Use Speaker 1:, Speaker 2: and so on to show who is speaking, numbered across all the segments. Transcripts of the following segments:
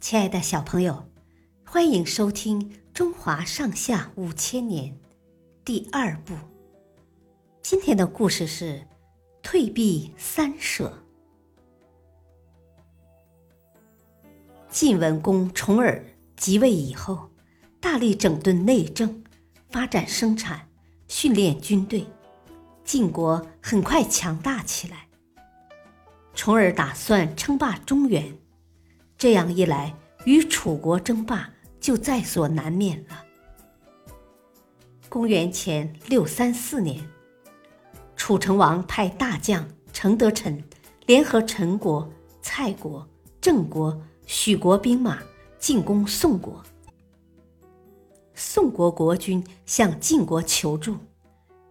Speaker 1: 亲爱的小朋友，欢迎收听《中华上下五千年》第二部。今天的故事是退避三舍。晋文公重耳即位以后，大力整顿内政，发展生产，训练军队，晋国很快强大起来。重耳打算称霸中原。这样一来，与楚国争霸就在所难免了。公元前六三四年，楚成王派大将程德臣联合陈国、蔡国、郑国、许国兵马进攻宋国。宋国国君向晋国求助，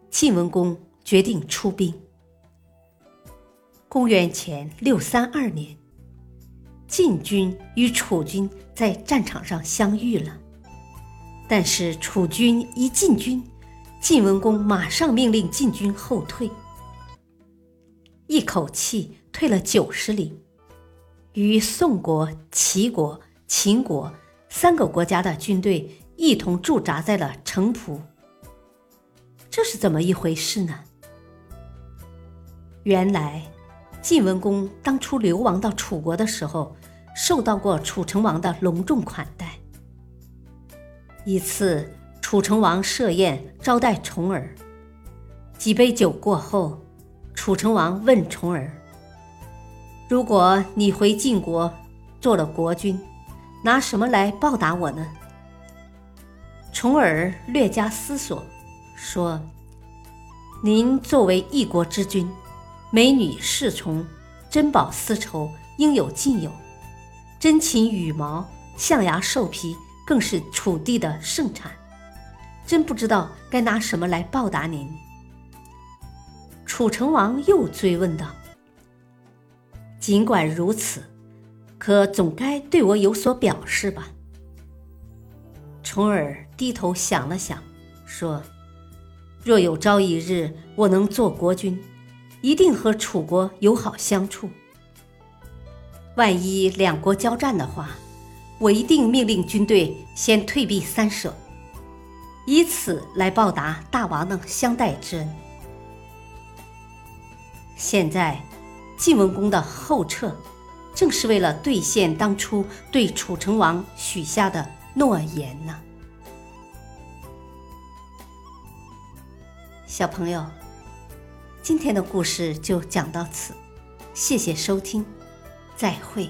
Speaker 1: 晋文公决定出兵。公元前六三二年。晋军与楚军在战场上相遇了，但是楚军一进军，晋文公马上命令晋军后退，一口气退了九十里，与宋国、齐国、秦国三个国家的军队一同驻扎在了城濮。这是怎么一回事呢？原来。晋文公当初流亡到楚国的时候，受到过楚成王的隆重款待。一次，楚成王设宴招待重耳，几杯酒过后，楚成王问重耳：“如果你回晋国做了国君，拿什么来报答我呢？”重耳略加思索，说：“您作为一国之君。”美女侍从，珍宝丝绸应有尽有，珍禽羽毛、象牙兽皮更是楚地的盛产，真不知道该拿什么来报答您。楚成王又追问道：“尽管如此，可总该对我有所表示吧？”重耳低头想了想，说：“若有朝一日我能做国君。”一定和楚国友好相处。万一两国交战的话，我一定命令军队先退避三舍，以此来报答大王的相待之恩。现在，晋文公的后撤，正是为了兑现当初对楚成王许下的诺言呢。小朋友。今天的故事就讲到此，谢谢收听，再会。